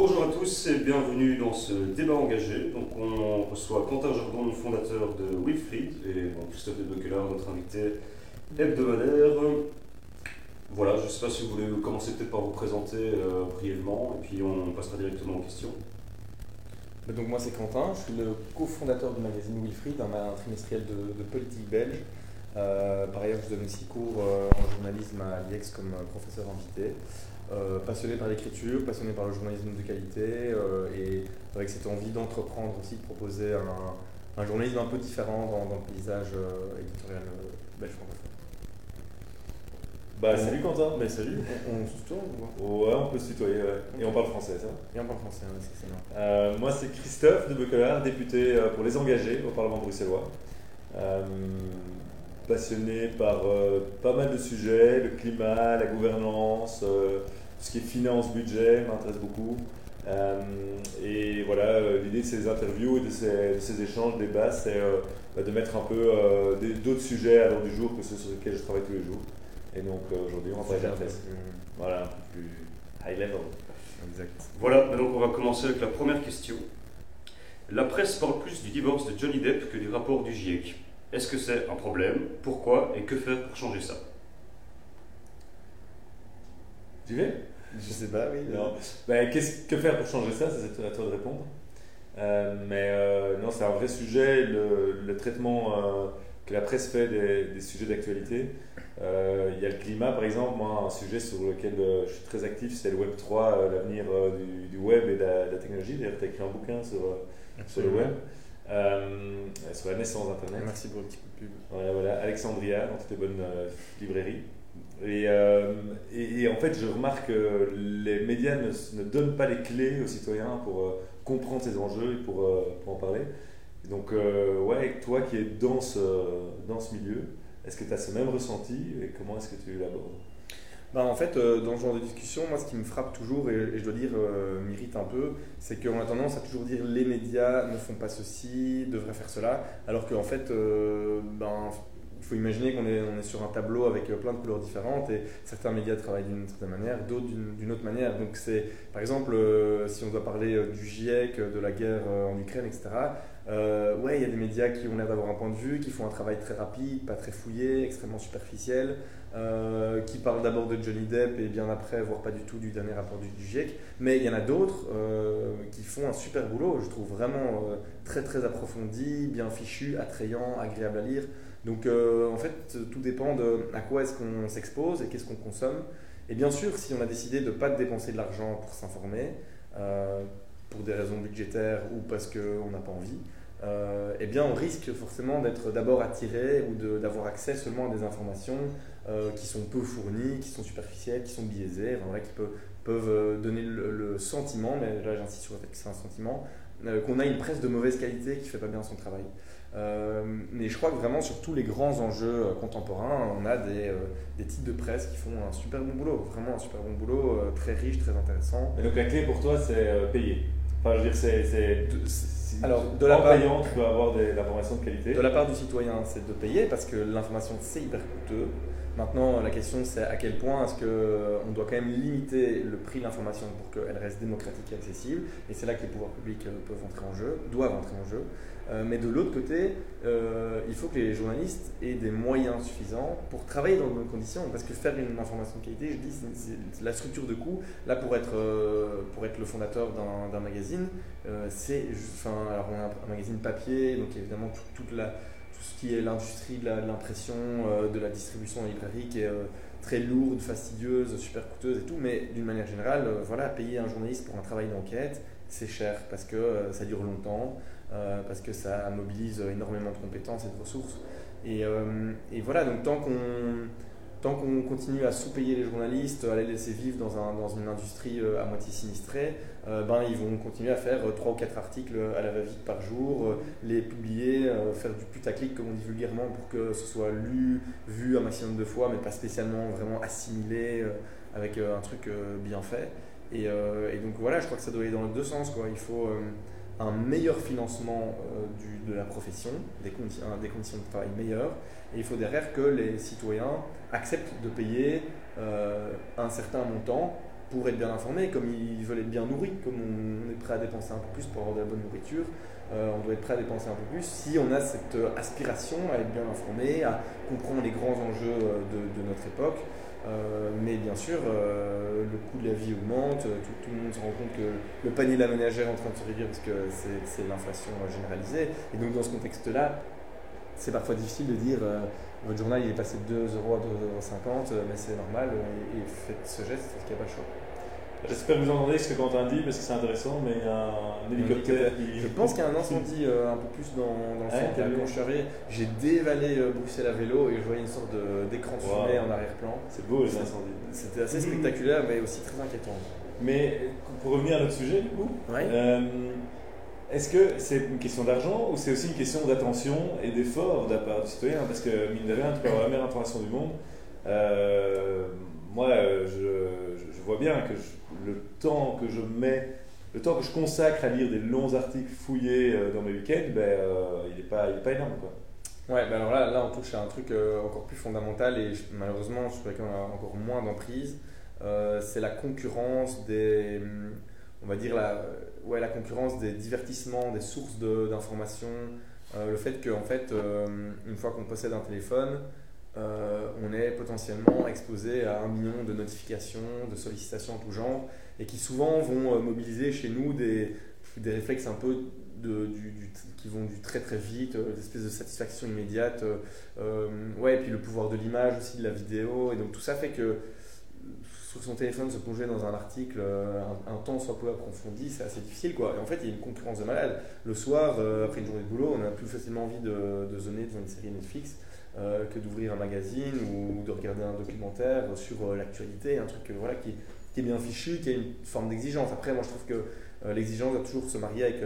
Bonjour à tous et bienvenue dans ce débat engagé. Donc on reçoit Quentin Jardon, fondateur de Wilfried, et Christophe de notre invité hebdomadaire. Voilà, je ne sais pas si vous voulez commencer peut-être par vous présenter euh, brièvement, et puis on passera directement aux questions. Donc moi c'est Quentin, je suis le cofondateur du magazine Wilfried, un, trimestriel de, politique belge. Euh, par ailleurs, je donne aussi cours euh, en journalisme à l'IEX comme professeur invité. Euh, passionné par l'écriture, passionné par le journalisme de qualité euh, et avec cette envie d'entreprendre aussi, de proposer un, un, journalisme un peu différent dans, le paysage euh, éditorial belge francophone. Bah, salut Quentin. Mais salut, on, se tutoie Ouais, on peut se tutoyer, Et on parle français, ça Et on parle français, c'est euh, Moi, c'est Christophe de Becolard, député pour les engagés au Parlement bruxellois. passionné par pas mal de sujets, le climat, la gouvernance, ce qui est finance, budget m'intéresse beaucoup. Euh, et voilà, euh, l'idée de ces interviews et de ces, échanges, débats, c'est euh, bah, de mettre un peu d'autres sujets à l'ordre du jour que ceux sur lesquels je travaille tous les jours. Et donc aujourd'hui, on va faire Voilà, un peu plus high level. Exact. Voilà, donc on va commencer avec la première question. La presse parle plus du divorce de Johnny Depp que du rapport du GIEC. Est-ce que c'est un problème? Pourquoi? Et que faire pour changer ça? Tu veux? Je sais pas, oui. Ben, qu'est-ce que faire pour changer ça? C'est à toi de répondre. Euh, mais euh, non, c'est un vrai sujet, le, traitement euh, que la presse fait des, sujets d'actualité. Il y a le climat, par exemple, moi, un sujet sur lequel je suis très actif, c'est le Web 3, l'avenir du, web et de la, technologie. D'ailleurs, tu as écrit un bouquin sur, sur le web. sur la naissance d'Internet. Merci pour le petit coup de pub. Voilà, voilà. Alexandria, dans toutes les bonnes librairies. Euh, et, et, en fait, je remarque que les médias ne, ne, donnent pas les clés aux citoyens pour euh, comprendre ces enjeux et pour, euh, pour en parler. donc, ouais, toi qui es dans ce, dans ce milieu, est-ce que tu as ce même ressenti et comment est-ce que tu l'abordes? Ben, en fait, dans ce genre de discussion, moi, ce qui me frappe toujours, et, je dois dire, m'irrite un peu, c'est qu'on a tendance à toujours dire les médias ne font pas ceci, devraient faire cela, alors qu'en fait, ben, faut imaginer qu'on est, on est sur un tableau avec euh, plein de couleurs différentes et certains médias travaillent d'une certaine manière, d'autres d'une autre manière. Donc c'est, par exemple, euh, si on doit parler euh, du GIEC, de la guerre en Ukraine, etc. ouais, il y a des médias qui ont l'air d'avoir un point de vue, qui font un travail très rapide, pas très fouillé, extrêmement superficiel, qui parlent d'abord de Johnny Depp et bien après, voire pas du tout du dernier rapport du, GIEC. Mais il y en a d'autres qui font un super boulot, je trouve vraiment très très approfondi, bien fichu, attrayant, agréable à lire. Donc euh, en fait, tout dépend de à quoi est-ce qu'on s'expose et qu'est-ce qu'on consomme. Et bien sûr, si on a décidé de ne pas dépenser de l'argent pour s'informer, euh, pour des raisons budgétaires ou parce qu'on n'a pas envie, euh, eh bien on risque forcément d'être d'abord attiré ou d'avoir accès seulement à des informations qui sont peu fournies, qui sont superficielles, qui sont biaisées, qui peuvent, peuvent donner le, sentiment, mais là j'insiste sur le fait que c'est un sentiment, qu'on a une presse de mauvaise qualité qui ne fait pas bien son travail. Euh, mais je crois que vraiment sur tous les grands enjeux euh, contemporains, on a des, euh, des titres de presse qui font un super bon boulot, vraiment un super bon boulot, très riche, très intéressant. Et donc la clé pour toi, c'est payer. Enfin, je veux dire, c'est. Alors, de la part, payant, tu peux avoir de l'information de qualité. De la part du citoyen, c'est de payer parce que l'information, c'est hyper coûteux. Maintenant, la question, c'est à quel point est-ce qu'on doit quand même limiter le prix de l'information pour qu'elle reste démocratique et accessible. Et c'est là que les pouvoirs publics peuvent entrer en jeu, doivent entrer en jeu. Euh, mais de l'autre côté, euh, il faut que les journalistes aient des moyens suffisants pour travailler dans de bonnes conditions. Parce que faire une information de qualité, je dis, c'est la structure de coût. Là, pour être, euh, pour être le fondateur d'un magazine, c'est. Alors, on a un, magazine papier, donc évidemment, toute la, tout ce qui est l'industrie de l'impression, de la distribution en librairie qui est très lourde, fastidieuse, super coûteuse et tout. Mais d'une manière générale, voilà, payer un journaliste pour un travail d'enquête, c'est cher parce que ça dure longtemps. Euh, parce que ça mobilise énormément de compétences et de ressources. Et, euh, et voilà, donc tant qu'on tant qu'on continue à sous-payer les journalistes, à les laisser vivre dans, un, dans une industrie euh, à moitié sinistrée, ben, ils vont continuer à faire 3 ou 4 articles à la va-vite par jour, les publier, faire du putaclic comme on dit vulgairement pour que ce soit lu, vu un maximum de fois, mais pas spécialement vraiment assimilé avec un truc bien fait. Et, donc voilà, je crois que ça doit aller dans les deux sens. Quoi. Il faut un meilleur financement euh, de la profession, des conditions de travail meilleures, et il faut derrière que les citoyens acceptent de payer euh, un certain montant pour être bien informés, comme ils veulent être bien nourris, comme on est prêt à dépenser un peu plus pour avoir de la bonne nourriture, euh, on doit être prêt à dépenser un peu plus si on a cette aspiration à être bien informé, à comprendre les grands enjeux de, notre époque. mais bien sûr, le coût de la vie augmente, tout, tout, le monde se rend compte que le panier de la ménagère est en train de se réduire parce que c'est l'inflation généralisée. Et donc dans ce contexte-là, c'est parfois difficile de dire votre journal il est passé de 2 euros à 2,50 euros, mais c'est normal, et, faites ce geste parce qu'il n'y a pas le choix. J'espère que vous entendez ce que Quentin dit parce que c'est intéressant, mais il y a un hélicoptère. Je pense qu'il y a un incendie euh, un peu plus dans, dans le centre. quand suis arrivé, j'ai dévalé euh, Bruxelles à vélo et je voyais une sorte d'écran de, fumée en arrière-plan. C'est beau les incendies. C'était assez spectaculaire, mais aussi très inquiétant. Mais pour revenir à notre sujet, du coup, euh, est-ce que c'est une question d'argent ou c'est aussi une question d'attention et d'effort de la part du citoyen? Parce que, mine de rien, tu peux avoir la meilleure information du monde. Euh, moi, je, je, vois bien que le temps que je mets, le temps que je consacre à lire des longs articles fouillés euh, dans mes week-ends, ben, euh, il n'est pas, pas énorme. Quoi. Ouais, ben alors là, là, on touche à un truc encore plus fondamental et malheureusement, je crois qu'on a encore moins d'emprise. c'est la concurrence des, on va dire, la, ouais, la concurrence des divertissements, des sources d'informations, euh, le fait qu'en fait, euh, une fois qu'on possède un téléphone, euh, on est potentiellement exposé à un million de notifications, de sollicitations en tout genre, et qui souvent vont mobiliser chez nous des, des réflexes un peu de, du, qui vont du très très vite, des espèces de satisfaction immédiate, ouais, et puis le pouvoir de l'image aussi, de la vidéo, et donc tout ça fait que son téléphone se plonger dans un article euh, un, temps soit peu approfondi, c'est assez difficile. Quoi. Et en fait, il y a une concurrence de malade. Le soir, euh, après une journée de boulot, on a plus facilement envie de, de zoner devant une série Netflix euh, que d'ouvrir un magazine ou de regarder un documentaire sur l'actualité, un truc voilà, qui, qui, est bien fichu, qui a une forme d'exigence. Après, moi, je trouve que l'exigence doit toujours se marier avec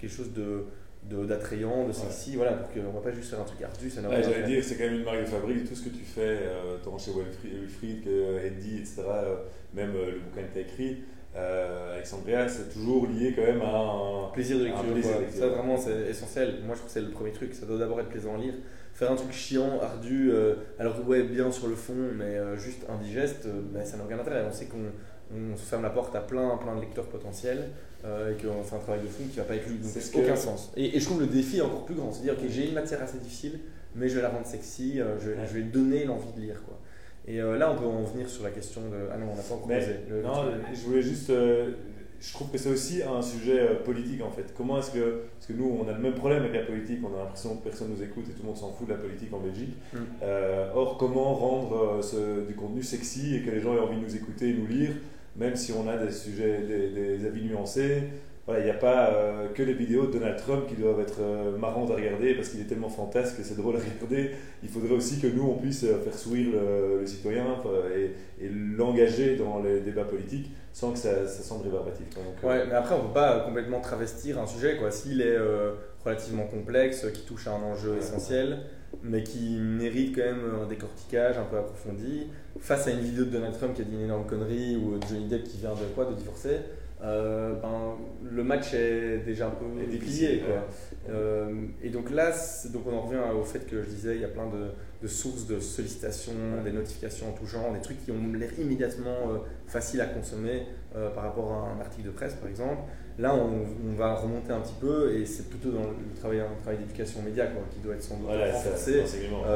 quelque chose de d'attrayant, de, sexy, voilà, pour qu'on va pas juste faire un truc ardu. Ça ouais, J'allais dire, c'est quand même une marque de fabrique, tout ce que tu fais, euh, tant chez Wilfried, que Eddie, etc., euh, même euh, le bouquin que tu as écrit, euh, Alexandria, c'est toujours lié quand même à un plaisir de lecture. Ça, vraiment, c'est essentiel. Moi, je trouve que c'est le premier truc. Ça doit d'abord être plaisant à lire. Faire un truc chiant, ardu, alors ouais, bien sur le fond, mais juste indigeste, ben, ça n'a aucun intérêt. On sait qu'on on se ferme la porte à plein, plein de lecteurs potentiels euh, et qu'on fait un travail de fond qui va pas être lu. Donc, aucun sens. Et, je trouve le défi encore plus grand. C'est-à-dire que j'ai une matière assez difficile, mais je vais la rendre sexy, euh, je, je, vais donner l'envie de lire. Quoi. Et euh, là, on peut en venir sur la question de. Ah non, on n'a pas encore posé. non, je voulais juste. je trouve que c'est aussi un sujet politique en fait. Comment est-ce que. Parce que nous, on a le même problème avec la politique, on a l'impression que personne nous écoute et tout le monde s'en fout de la politique en Belgique. Mm. or, comment rendre ce, du contenu sexy et que les gens aient envie de nous écouter et nous lire même si on a des sujets, des, avis nuancés. Il n'y a pas euh, que les vidéos de Donald Trump qui doivent être euh, marrantes à regarder parce qu'il est tellement fantasque que c'est drôle à regarder. Il faudrait aussi que nous, on puisse euh, faire sourire le, citoyen et, l'engager dans les débats politiques sans que ça, ça semble rébarbatif. ouais, mais après, on ne peut pas complètement travestir un sujet. S'il est relativement complexe, qui touche à un enjeu essentiel, mais qui mérite quand même un décortiquage un peu approfondi, face à une vidéo de Donald Trump qui a dit une énorme connerie ou Johnny Depp qui vient de quoi de divorcer, euh, ben, le match est déjà un peu déplié. Quoi. Euh, et donc là, donc on en revient au fait que je disais, il y a plein de, de sources de sollicitations, des notifications en tout genre, des trucs qui ont l'air immédiatement euh, faciles à consommer par rapport à un article de presse par exemple. Là, on, va remonter un petit peu et c'est plutôt dans le travail, un travail d'éducation média quoi, qui doit être sans doute renforcé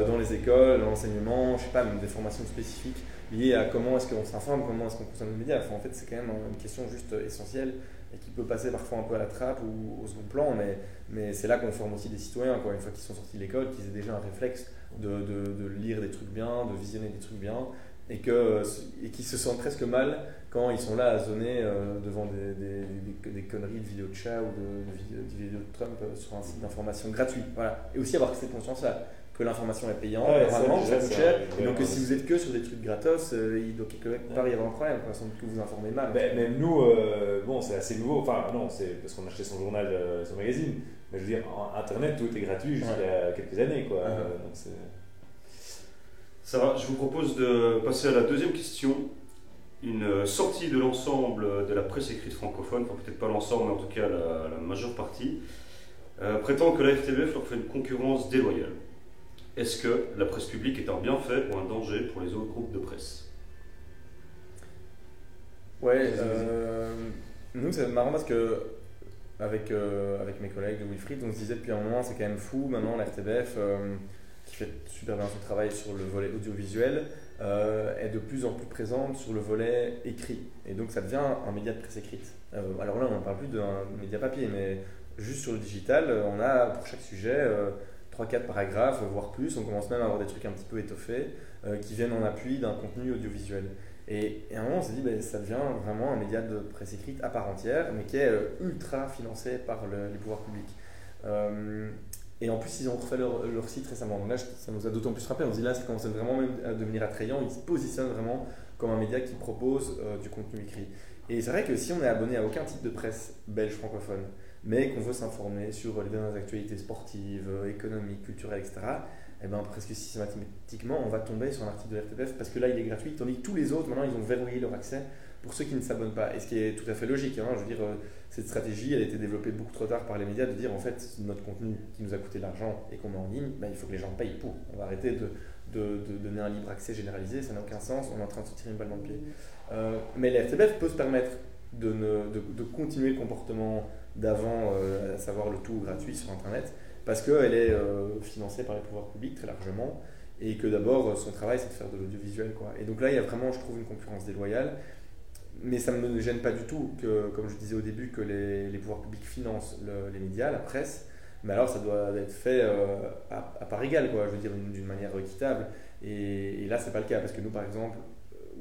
dans les écoles, l'enseignement, je sais pas, même des formations spécifiques liées à comment est-ce qu'on s'informe, comment est-ce qu'on consomme les médias. en fait, c'est quand même une question juste essentielle et qui peut passer parfois un peu à la trappe ou au second plan, mais, mais c'est là qu'on forme aussi des citoyens, quoi, une fois qu'ils sont sortis de l'école, qu'ils aient déjà un réflexe de, de, de, lire des trucs bien, de visionner des trucs bien, et, que, et qu'ils se sentent presque mal quand ils sont là à zoner euh, devant des, des, des, conneries de vidéos de chat ou de, de, vidéos de Trump euh, sur un site d'information gratuit. Voilà. Et aussi avoir cette conscience-là que l'information est payante, vraiment, ça coûte cher. donc si vous êtes que sur des trucs gratos, euh, il doit quelque part y avoir un problème, sans doute que vous informez mal. Ben, même nous, bon, c'est assez nouveau, enfin non, c'est parce qu'on achetait son journal, son magazine, mais je veux dire, Internet, tout était gratuit jusqu'à quelques années. Quoi. Uh-huh. Va, je vous propose de passer à la deuxième question. Une sortie de l'ensemble de la presse écrite francophone, enfin peut-être pas l'ensemble, mais en tout cas la, majeure partie, euh, prétend que la FTBF leur fait une concurrence déloyale. Est-ce que la presse publique est un bienfait ou un danger pour les autres groupes de presse? Ouais, euh, nous c'est marrant parce que avec, euh, avec mes collègues de Wilfried, on se disait depuis un moment c'est quand même fou maintenant la RTBF euh, qui fait super bien son travail sur le volet audiovisuel est de plus en plus présente sur le volet écrit et donc ça devient un média de presse écrite. alors là on ne parle plus d'un média papier mais juste sur le digital on a pour chaque sujet 3-4 paragraphes voire plus, on commence même à avoir des trucs un petit peu étoffés qui viennent en appui d'un contenu audiovisuel. Et, à un moment, on s'est dit, ben, ça devient vraiment un média de presse écrite à part entière, mais qui est euh, ultra financé par les pouvoirs publics. Euh, et en plus, ils ont refait leur, leur, site récemment. Donc là, ça nous a d'autant plus frappé. On se dit, là, ça commence vraiment à devenir attrayant. Ils se positionnent vraiment comme un média qui propose euh, du contenu écrit. Et c'est vrai que si on est abonné à aucun type de presse belge francophone, mais qu'on veut s'informer sur les dernières actualités sportives, économiques, culturelles, etc., eh ben, presque systématiquement, on va tomber sur un article de RTBF parce que là, il est gratuit, tandis que tous les autres, maintenant, ils ont verrouillé leur accès pour ceux qui ne s'abonnent pas. Et ce qui est tout à fait logique. Hein, je veux dire, euh, cette stratégie, elle a été développée beaucoup trop tard par les médias de dire, en fait, notre contenu qui nous a coûté de l'argent et qu'on met en ligne, ben, il faut que les gens payent pour. On va arrêter de, donner un libre accès généralisé, ça n'a aucun sens, on est en train de se tirer une balle dans le pied. Euh, mais la RTBF peut se permettre de, continuer le comportement d'avant, euh, à savoir le tout gratuit sur Internet, parce qu'elle est financée par les pouvoirs publics très largement et que d'abord son travail c'est de faire de l'audiovisuel. Et donc là il y a vraiment je trouve une concurrence déloyale mais ça ne me gêne pas du tout que, comme je disais au début, que les, pouvoirs publics financent les médias, la presse, mais alors ça doit être fait euh, à, part égale, quoi, je veux dire d'une manière équitable. Et, et là, c'est pas le cas, parce que nous, par exemple,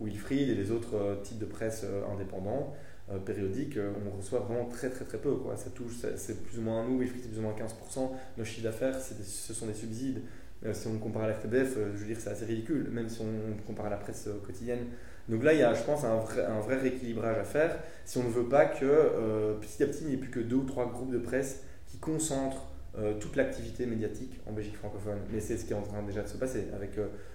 Wilfried et les autres types de presse indépendants, euh, périodique, euh, on reçoit vraiment très très très peu. Quoi. Ça touche, c'est plus ou moins à nous, oui, c'est plus ou moins 15%. Nos chiffres d'affaires, ce sont des subsides. Euh, si on compare à la FTBF, je veux dire, c'est assez ridicule, même si on compare à la presse quotidienne. Donc là, il y a, je pense, un vrai, rééquilibrage à faire si on ne veut pas que petit à petit, il n'y ait plus que deux ou trois groupes de presse qui concentrent toute l'activité médiatique en Belgique francophone. Mais c'est ce qui est en train déjà de se passer avec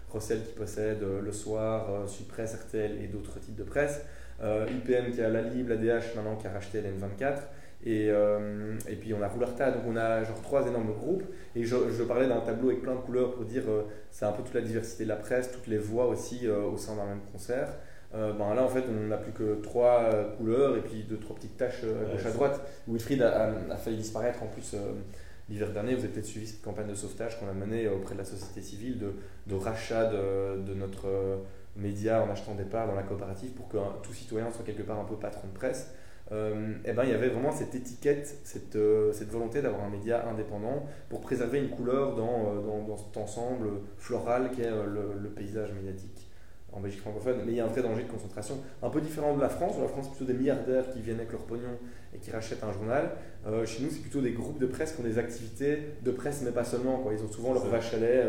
Rossel qui possède Le Soir, Supresse, RTL et d'autres types de presse. Euh, qui a la Lib, la DH maintenant qui a racheté l'N24. Et, euh, et, puis on a Roularta, donc on a genre trois énormes groupes. Et je, je parlais d'un tableau avec plein de couleurs pour dire euh, c'est un peu toute la diversité de la presse, toutes les voix aussi au sein d'un même concert. ben là en fait on n'a plus que trois couleurs et puis deux trois petites taches à gauche à droite. Wilfried a, a, failli disparaître en plus l'hiver dernier. Vous avez peut-être suivi cette campagne de sauvetage qu'on a menée auprès de la société civile de, de rachat de, de notre médias en achetant des parts dans la coopérative pour que tout citoyen soit quelque part un peu patron de presse. Euh, et eh ben, il y avait vraiment cette étiquette, cette, euh, cette volonté d'avoir un média indépendant pour préserver une couleur dans, euh, dans, dans cet ensemble floral qu'est le, le, paysage médiatique en Belgique francophone. Mais il y a un vrai danger de concentration, un peu différent de la France, où la France, c'est plutôt des milliardaires qui viennent avec leur pognon et qui rachètent un journal. chez nous, c'est plutôt des groupes de presse qui ont des activités de presse, mais pas seulement. Quoi. Ils ont souvent leur vache à lait,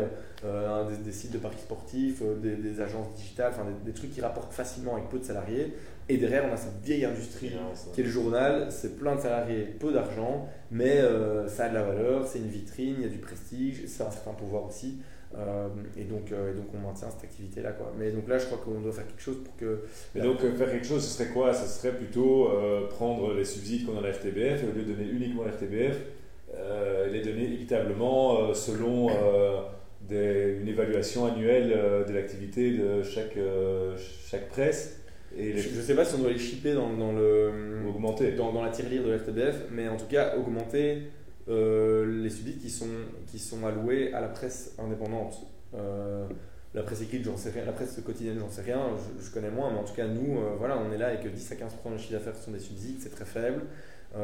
des, sites de paris sportifs, des, des, agences digitales, des, trucs qui rapportent facilement avec peu de salariés. Et derrière, on a cette vieille industrie qui est le journal. C'est plein de salariés, peu d'argent, mais euh, ça a de la valeur, c'est une vitrine, il y a du prestige, c'est un certain pouvoir aussi. Euh, et, donc, euh, donc on maintient cette activité-là. Quoi. Mais donc là, je crois qu'on doit faire quelque chose pour que. Mais donc faire quelque chose, ce serait quoi? Ce serait plutôt prendre les subsides qu'on a à la FTBF et au lieu de donner uniquement à la FTBF, les donner équitablement selon des, une évaluation annuelle de l'activité de chaque, chaque presse et Je ne sais pas si on doit les shipper dans, dans le, augmenter. Dans, dans, la tirelire de l'RTBF, mais en tout cas augmenter euh, les subsides qui sont, qui sont alloués à la presse indépendante. Euh, la presse écrite, j'en sais rien. La presse quotidienne, j'en sais rien. Je, connais moins, mais en tout cas, nous, euh, voilà, on est là avec 10 à 15% de chiffre d'affaires sont des subsides, c'est très faible.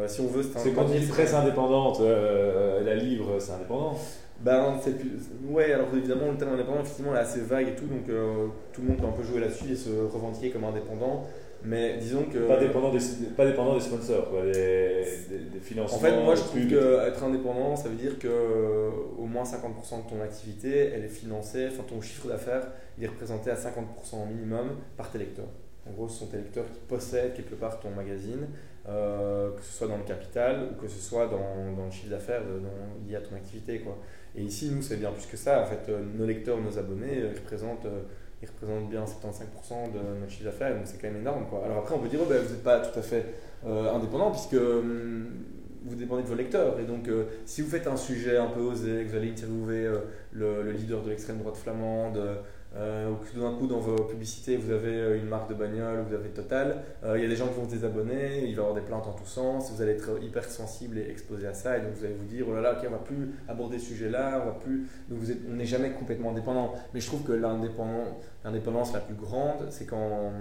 Si on veut, c'est quand on dit presse indépendante, la livre, c'est indépendant. Ben, c'est plus... Ouais, alors évidemment, le terme indépendant, effectivement, est assez vague et tout, donc euh, tout le monde peut un peu jouer là-dessus et se revendiquer comme indépendant. Mais disons que. Pas dépendant des, pas dépendant des sponsors, quoi, des, des, financements. En fait, moi je trouve qu'être indépendant, ça veut dire que euh, au moins 50% de ton activité, elle est financée, enfin ton chiffre d'affaires, il est représenté à 50% minimum par tes lecteurs. En gros, ce sont tes lecteurs qui possèdent quelque part ton magazine, euh, que ce soit dans le capital ou que ce soit dans, dans le chiffre d'affaires lié à ton activité. Quoi. Et ici, nous, c'est bien plus que ça. En fait, euh, nos lecteurs, nos abonnés, euh, ils représentent, euh, ils représentent bien 75% de notre chiffre d'affaires, donc c'est quand même énorme. Quoi. Alors après, on peut dire, oh, ben, vous n'êtes pas tout à fait indépendant, puisque hum, vous dépendez de vos lecteurs. Et donc, si vous faites un sujet un peu osé, que vous allez interviewer le, leader de l'extrême droite flamande, euh, ou que tout d'un coup dans vos publicités vous avez euh, une marque de bagnole, vous avez Total, euh, il y a des gens qui vont se désabonner, il va y avoir des plaintes en tous sens, vous allez être hyper sensible et exposé à ça, et donc vous allez vous dire oh là là, ok, on va plus aborder ce sujet-là, on va plus, donc vous êtes, on n'est jamais complètement indépendant. Mais je trouve que l'indépendance la plus grande, c'est quand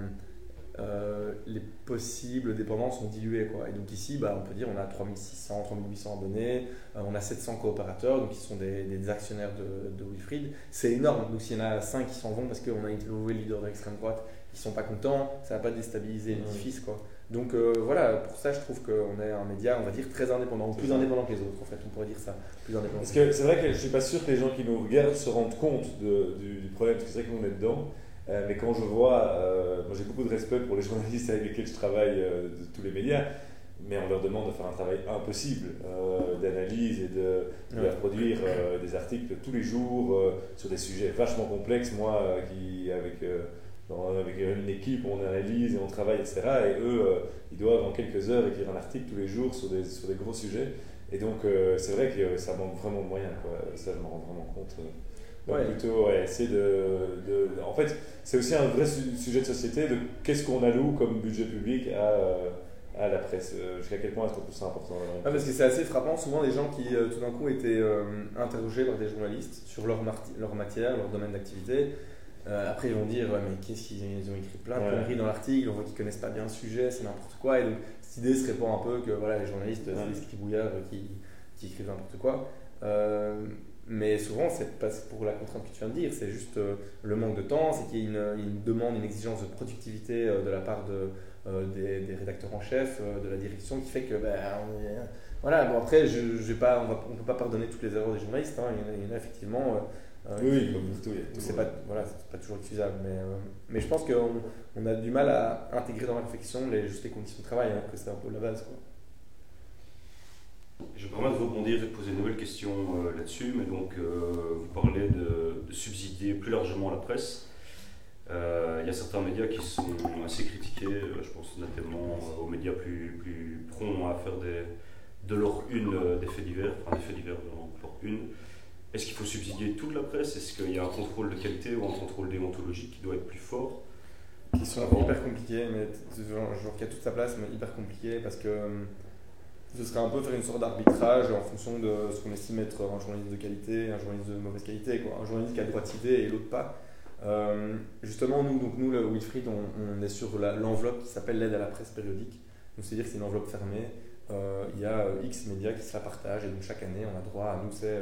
euh, les possibles dépendances sont diluées. Quoi. Et donc ici, bah, on peut dire on a 3600, 3800 abonnés, euh, on a 700 coopérateurs, donc qui sont des, des actionnaires de, de Wilfried. C'est énorme. Donc s'il y en a 5 qui s'en vont parce qu'on a interviewé le leader de l'extrême droite qui sont pas contents, ça va pas déstabiliser l'édifice. Quoi. Donc euh, voilà, pour ça je trouve qu'on est un média, on va dire, très indépendant, plus indépendant que les autres en fait, on pourrait dire ça, plus indépendant. Parce que c'est vrai que je suis pas sûr que les gens qui nous regardent se rendent compte de, du, du, problème, parce que c'est vrai qu'on est dedans. Euh, mais quand je vois, euh, moi j'ai beaucoup de respect pour les journalistes avec lesquels je travaille euh, de tous les médias, mais on leur demande de faire un travail impossible d'analyse et de, de ouais. produire des articles tous les jours sur des sujets vachement complexes. Moi, qui avec, dans, avec une équipe, on analyse et on travaille, etc. Et eux, ils doivent en quelques heures écrire un article tous les jours sur des, sur des gros sujets. Et donc, c'est vrai que ça manque vraiment de moyens. Quoi. Ça, je me rends vraiment compte. Ouais. plutôt ouais, essayer de, de, En fait, c'est aussi un vrai su sujet de société de qu'est-ce qu'on alloue comme budget public à, à la presse. Euh, jusqu'à quel point est-ce qu'on trouve ça important ah, Parce que c'est assez frappant, souvent des gens qui euh, tout d'un coup étaient euh, interrogés par des journalistes sur leur, leur matière, leur domaine d'activité. Euh, après, ils vont dire mais qu'est-ce qu'ils ont écrit plein de ouais. conneries dans l'article, on voit qu'ils connaissent pas bien le sujet, c'est n'importe quoi. Et donc, cette idée se répand un peu que voilà, les journalistes, ouais. c'est des scribouillards qui, qui écrivent n'importe quoi. Euh, mais souvent, c'est pas pour la contrainte que tu viens de dire, c'est juste euh, le manque de temps, c'est qu'il y a une, une, demande, une exigence de productivité euh, de la part de, euh, des, des, rédacteurs en chef, euh, de la direction, qui fait que, ben, voilà, bon après, je, je pas, on ne peut pas pardonner toutes les erreurs des journalistes, hein, il, y en a, il, y en a, effectivement. oui, comme tout, c'est pas, voilà, pas toujours excusable, mais, mais je pense qu'on on a du mal à intégrer dans la réflexion les, juste les conditions de travail, hein, que c'est un peu la base. Quoi. Je vais permettre de rebondir et poser une nouvelle question euh, là-dessus, mais donc euh, vous parlez de, de, subsidier plus largement la presse. Euh, il y a certains médias qui sont assez critiqués, je pense notamment aux médias plus, plus à faire de leur une des faits divers, enfin des faits divers de leur une. Est-ce qu'il faut subsidier toute la presse? Est-ce qu'il y a un contrôle de qualité ou un contrôle déontologique qui doit être plus fort? Qui sont hyper compliqués, mais genre qui a toute sa place, mais hyper compliqué parce que ce serait un peu faire une sorte d'arbitrage en fonction de ce qu'on estime être un journaliste de qualité, un journaliste de mauvaise qualité, quoi. un journaliste qui a le droit citer et l'autre pas. Euh, justement, nous, donc nous, le Wilfried, on, on est sur l'enveloppe qui s'appelle l'aide à la presse périodique. C'est-à-dire que c'est une enveloppe fermée. Euh, il y a euh, X médias qui se la partagent et donc chaque année, on a droit à nous, c'est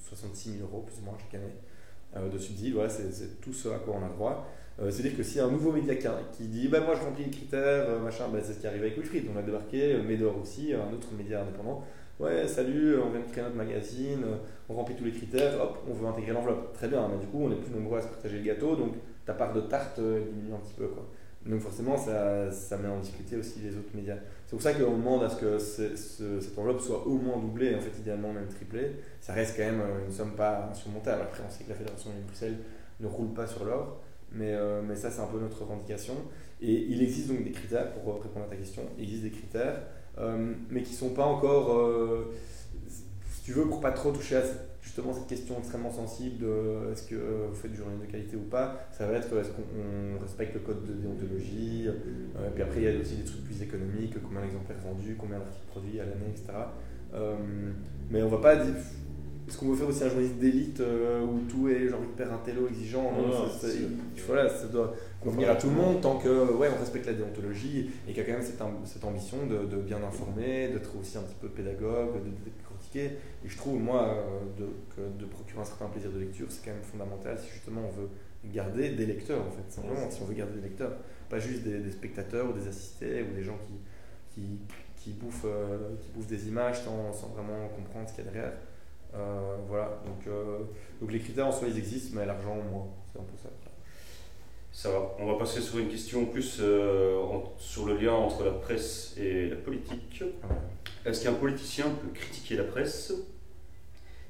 66 000 euros plus ou moins chaque année de subsides. C'est tout ce à quoi on a droit. Euh, C'est-à-dire que a un nouveau média qui, dit bah, Moi je remplis les critères, euh, machin, bah, c'est ce qui arrive avec Wilfried. On a débarqué, euh, Médor aussi, un autre média indépendant. Ouais, salut, on vient de créer notre magazine, on remplit tous les critères, hop, on veut intégrer l'enveloppe. Très bien, mais du coup, on est plus nombreux à se partager le gâteau, donc ta part de tarte diminue un petit peu. Quoi. Donc forcément, ça, ça met en difficulté aussi les autres médias. C'est pour ça qu'on demande à ce que ce, cette enveloppe soit au moins doublée, en fait idéalement même triplée. Ça reste quand même une somme pas insurmontable. Après, on sait que la Fédération de Bruxelles ne roule pas sur l'or. Mais, euh, mais ça, c'est un peu notre revendication. Et il existe donc des critères, pour répondre à ta question, il existe des critères, euh, mais qui ne sont pas encore, euh, si tu veux, pour pas trop toucher à justement cette question extrêmement sensible de est-ce que vous faites du journalisme de qualité ou pas, ça va être est-ce qu'on respecte le code de déontologie, puis après il y a aussi des trucs plus économiques, combien d'exemplaires vendus, combien d'articles produits à l'année, etc. mais on va pas dire est-ce qu'on veut faire aussi un journaliste d'élite euh, où tout est genre hyper intello, exigeant non, ça, ça, voilà, ça doit convenir à tout le monde tant que ouais, on respecte la déontologie et qu'il y a quand même cette, cette ambition de, de, bien informer, d'être aussi un petit peu pédagogue, de, de critiquer. Et je trouve, moi, euh, de, que de procurer un certain plaisir de lecture, c'est quand même fondamental si justement on veut garder des lecteurs, en fait, simplement, si on veut garder des lecteurs, pas juste des, des spectateurs ou des assistés ou des gens qui, qui, qui, bouffent, euh, qui bouffent des images sans, sans vraiment comprendre ce qu'il y a derrière. Euh, voilà, donc, euh, donc les critères en soi ils existent, mais l'argent moins. C'est un peu ça. Ça va. On va passer sur une question plus euh, en, sur le lien entre la presse et la politique. Ouais. Est-ce qu'un politicien peut critiquer la presse?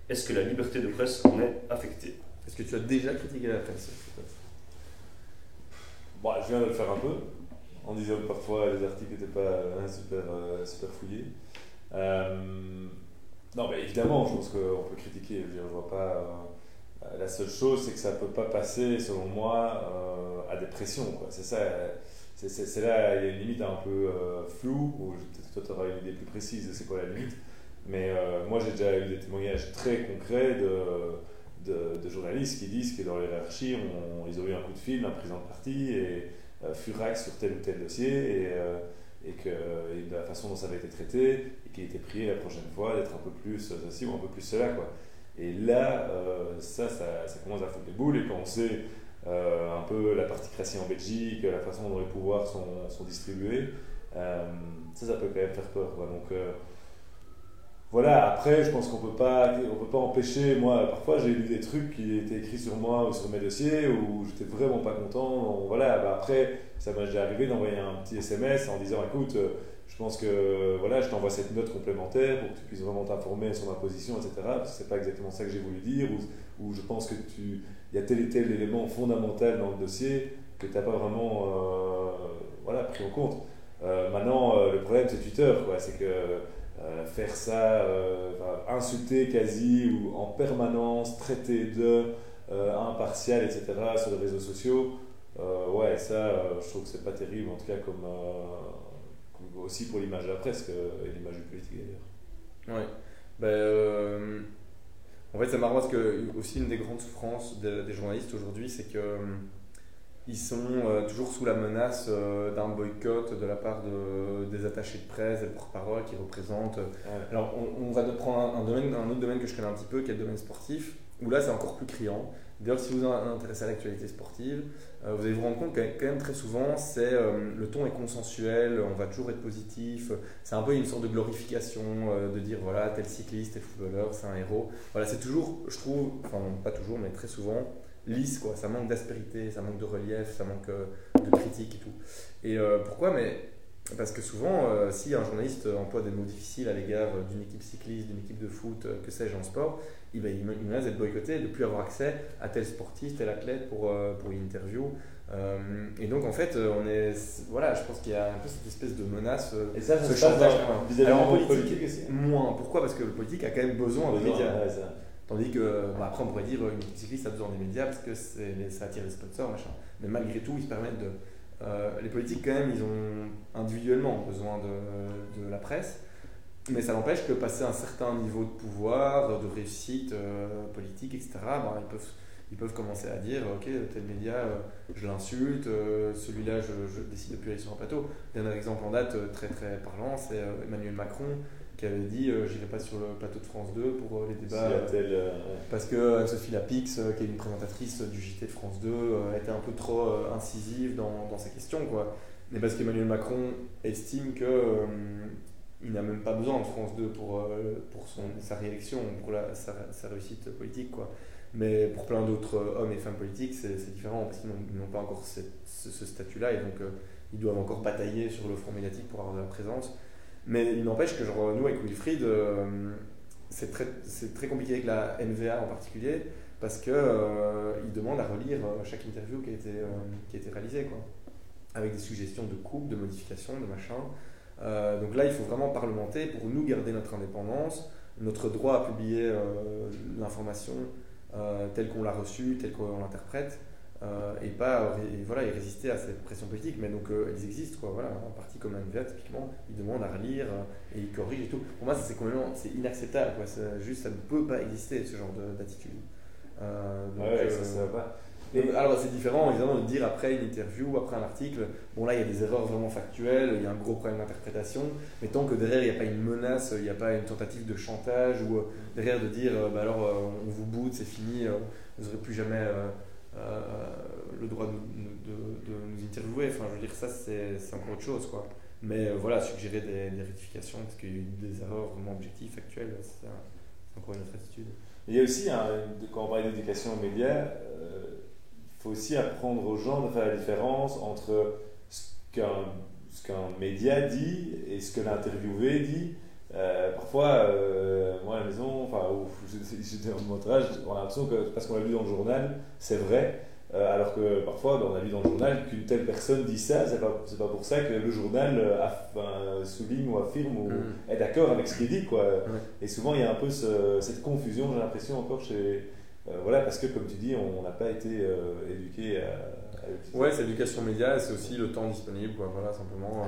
Est-ce que la liberté de presse en est affectée? Est-ce que tu as déjà critiqué la presse bon, Je viens de le faire un peu, en disant que parfois les articles n'étaient pas hein, super, super fouillés. Euh, non, mais évidemment, je pense qu'on peut critiquer. Je, je vois pas. la seule chose, c'est que ça ne peut pas passer, selon moi, à des pressions. C'est ça. C'est là, il y a une limite un peu floue, ou peut-être toi tu auras une idée plus précise de c'est quoi la limite. Mais moi j'ai déjà eu des témoignages très concrets de, de, journalistes qui disent que dans les hiérarchie, ils ont eu un coup de fil d'un président de parti et euh, furax sur tel ou tel dossier et, euh, et que de la façon dont ça avait été traité et qu'il était prié la prochaine fois d'être un peu plus ceci ou un peu plus cela. Quoi. Et là, euh, ça, ça, commence à foutre des boules et quand on sait un peu la particratie en Belgique, la façon dont les pouvoirs sont, sont distribués, ça, ça peut quand même faire peur. Quoi. Donc, voilà, après, je pense qu'on peut pas, on peut pas empêcher. Moi, parfois, j'ai lu des trucs qui étaient écrits sur moi ou sur mes dossiers où j'étais vraiment pas content. voilà, bah, après, ça m'est déjà arrivé d'envoyer un petit SMS en disant écoute, euh, je pense que voilà, je t'envoie cette note complémentaire pour que tu puisses vraiment t'informer sur ma position, etc. Parce que c'est pas exactement ça que j'ai voulu dire ou, ou je pense que tu, il y a tel et tel élément fondamental dans le dossier que tu n'as pas vraiment euh, voilà, pris en compte. Euh, maintenant, le problème, c'est Twitter, quoi. C'est que euh, faire ça, euh, insulter quasi ou en permanence, traiter de euh, impartial, etc. sur les réseaux sociaux, ouais, ça, je trouve que c'est pas terrible, en tout cas, comme, aussi pour l'image de la presse et l'image du politique d'ailleurs. Ouais. Ben, en fait, c'est marrant parce que aussi une des grandes souffrances des journalistes aujourd'hui, c'est que ils sont euh, toujours sous la menace euh, d'un boycott de la part de, des attachés de presse, des porte-parole qui représentent. Euh, alors, on, va prendre un, domaine, un autre domaine que je connais un petit peu, qui est le domaine sportif, où là, c'est encore plus criant. D'ailleurs, si vous vous intéressez à l'actualité sportive, vous allez vous rendre compte que, quand même, très souvent, c'est le ton est consensuel, on va toujours être positif. C'est un peu une sorte de glorification de dire voilà, tel cycliste, tel footballeur, c'est un héros. Voilà, c'est toujours, je trouve, enfin, pas toujours, mais très souvent, lisse, quoi. Ça manque d'aspérité, ça manque de relief, ça manque euh, de critique et tout. Et euh, pourquoi? Mais parce que souvent, euh, si un journaliste emploie des mots difficiles à l'égard d'une équipe cycliste, d'une équipe de foot, que sais-je en sport, il, va, il menace d'être boycotté, de ne plus avoir accès à tel sportif, tel athlète pour, pour une interview. et donc en fait, on est, voilà, je pense qu'il y a un peu cette espèce de menace. et ça, ça ce chantage. en politique, politique moins. Pourquoi? Parce que le politique a quand même besoin de médias. Tandis que, bah, après, on pourrait dire une cycliste a besoin des médias parce que ça attire des sponsors, machin. Mais malgré tout, ils se permettent de. Euh, les politiques, quand même, ils ont individuellement besoin de, la presse. Mais ça n'empêche que passer un certain niveau de pouvoir, de réussite euh, politique, etc., bah, ils, peuvent, ils peuvent commencer à dire Ok, tel média, euh, je l'insulte, celui-là, je, je, décide de plus aller sur un plateau. Dernier exemple en date très très parlant, c'est Emmanuel Macron qui avait dit euh, j'irai pas sur le plateau de France 2 pour euh, les débats euh, parce que Sophie Lapix qui est une présentatrice du JT de France 2 a été un peu trop incisive dans, dans, sa question quoi mais parce qu'Emmanuel Macron estime que il n'a même pas besoin de France 2 pour, pour son, sa réélection, pour la, sa, sa, réussite politique. Quoi. Mais pour plein d'autres hommes et femmes politiques, c'est différent parce qu'ils n'ont pas encore ce, ce statut-là et donc ils doivent encore batailler sur le front médiatique pour avoir de la présence. Mais il n'empêche que genre, nous, avec Wilfried, euh, c'est très, très compliqué avec la NVA en particulier, parce qu'il euh, demande à relire euh, chaque interview qui a été, qui réalisée, quoi, avec des suggestions de coupe, de modification, de machin. donc là, il faut vraiment parlementer pour nous garder notre indépendance, notre droit à publier l'information telle qu'on l'a reçue, telle qu'on l'interprète. Euh, et pas et voilà, et résister à cette pression politique. Mais donc, euh, elles existent, quoi. Voilà, un parti comme NVA, typiquement, ils demandent à relire euh, et ils corrigent et tout. Pour moi, c'est complètement c'est inacceptable, quoi. Juste, ça ne peut pas exister, ce genre d'attitude. ouais, ça, ça va pas. alors c'est différent évidemment de dire après une interview, après un article, bon là il y a des erreurs vraiment factuelles, il y a un gros problème d'interprétation, mais tant que derrière il n'y a pas une menace, il n'y a pas une tentative de chantage ou derrière de dire bah alors on vous boude, c'est fini, vous n'aurez plus jamais le droit de, nous interviewer. Enfin, je veux dire, ça, c'est encore autre chose, quoi. Mais euh, voilà, suggérer des, des rectifications, parce qu'il y a eu des erreurs vraiment objectives, factuelles, c'est encore une autre attitude. Il y a aussi, quand on parle d'éducation aux médias, euh, il faut aussi apprendre aux gens de faire la différence entre ce qu'un média dit et ce que l'interviewé dit. Parfois, moi à la maison, enfin, j'étais en montage, on a l'impression que parce qu'on l'a lu dans le journal, c'est vrai. Euh, alors que parfois, ben, on a lu dans le journal qu'une telle personne dit ça, c'est pas, pas pour ça que le journal euh, souligne ou affirme ou mm. est d'accord avec ce qu'il dit. Quoi. Et souvent, il y a un peu cette confusion, j'ai l'impression encore chez, Euh, voilà, parce que comme tu dis, on n'a pas été euh, éduqué à, à. Ouais, c'est l'éducation média, c'est aussi le temps disponible, quoi, voilà, simplement.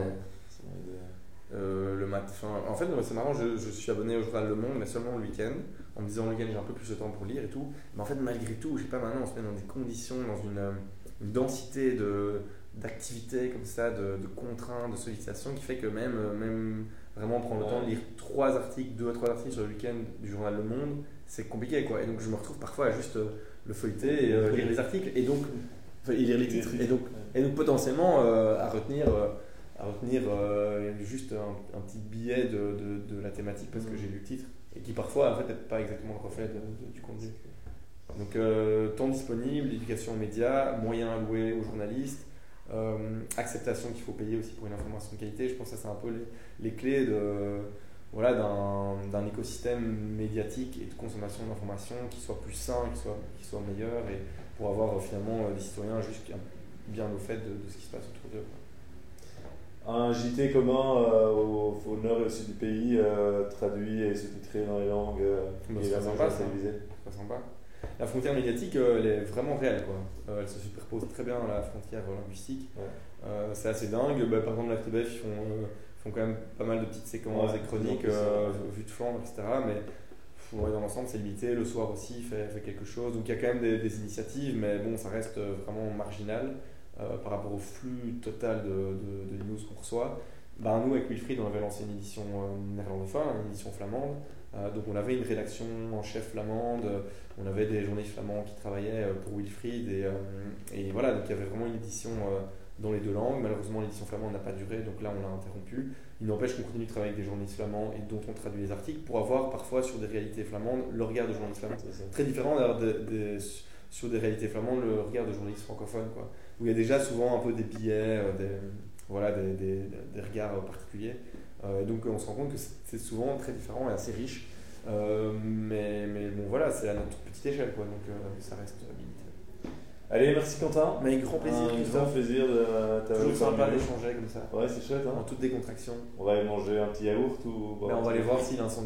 Euh, le matin. En fait, c'est marrant, je, je suis abonné au journal Le Monde, mais seulement le week-end. En me disant le week-end, j'ai un peu plus de temps pour lire et tout. Mais en fait, malgré tout, je sais pas, maintenant, on se met dans des conditions, dans une, euh, une densité de d'activités comme ça, de, de contraintes, de sollicitations, qui fait que même, euh, même vraiment prendre le temps de lire trois articles, deux à trois articles sur le week-end du journal Le Monde, c'est compliqué quoi. Et donc je me retrouve parfois à juste le feuilleter et euh, lire les articles et donc enfin, et lire les titres et donc et donc potentiellement euh, à retenir, à retenir euh, juste un, petit billet de, de, la thématique parce que j'ai lu le titre et qui parfois en fait n'est pas exactement le reflet du contenu. Donc euh, temps disponible, éducation aux médias, moyens alloués aux journalistes, euh, acceptation qu'il faut payer aussi pour une information de qualité. Je pense que ça c'est un peu les, les clés de voilà, d'un écosystème médiatique et de consommation d'informations qui soit plus sain, qui soit, qui soit meilleur et pour avoir finalement des citoyens juste bien- bien au fait de, de ce qui se passe autour d'eux. Un JT commun euh, au, au nord et au sud du pays, euh, traduit et sous-titré dans les langues euh, Bah, et la sympa, ça. sympa. La frontière médiatique, euh, elle est vraiment réelle. Quoi. Elle se superpose très bien à la frontière linguistique. Ouais. C'est assez dingue. Bah, par exemple, la RTBF, ils font, font quand même pas mal de petites séquences Ouais, et chroniques, vues de flanc, etc. Mais pff, ouais, dans l'ensemble, c'est limité. Le soir aussi, il fait, fait quelque chose. Donc il y a quand même des, des initiatives, mais bon, ça reste vraiment marginal euh, par rapport au flux total de, de, de news qu'on reçoit. Bah, nous, avec Wilfried, on avait lancé une édition euh, néerlandophone, une édition flamande. Euh, donc on avait une rédaction en chef flamande, on avait des journalistes flamands qui travaillaient pour Wilfried et, et voilà, donc il y avait vraiment une édition dans les deux langues. Malheureusement l'édition flamande n'a pas duré, donc là on l'a interrompu. Il n'empêche qu'on continue de travailler avec des journalistes flamands et dont on traduit les articles pour avoir parfois sur des réalités flamandes le regard de journalistes flamands. Très différent d'ailleurs de- de- sur des réalités flamandes le regard de journalistes francophones, quoi. Où il y a déjà souvent un peu des billets, euh, des, voilà, des, des, des regards particuliers. Euh, et donc on se rend compte que c'est souvent très différent et assez riche. Euh, mais, mais bon voilà, c'est à notre petite échelle, quoi, donc ça reste limité. Allez, merci Quentin. Mais avec grand plaisir, Un Christophe. grand plaisir de t'avoir Toujours sympa d'échanger comme ça, Ouais, c'est chouette. en Hein toute décontraction. on va aller manger un petit yaourt ou. Ben, on va aller voir s'il incendie.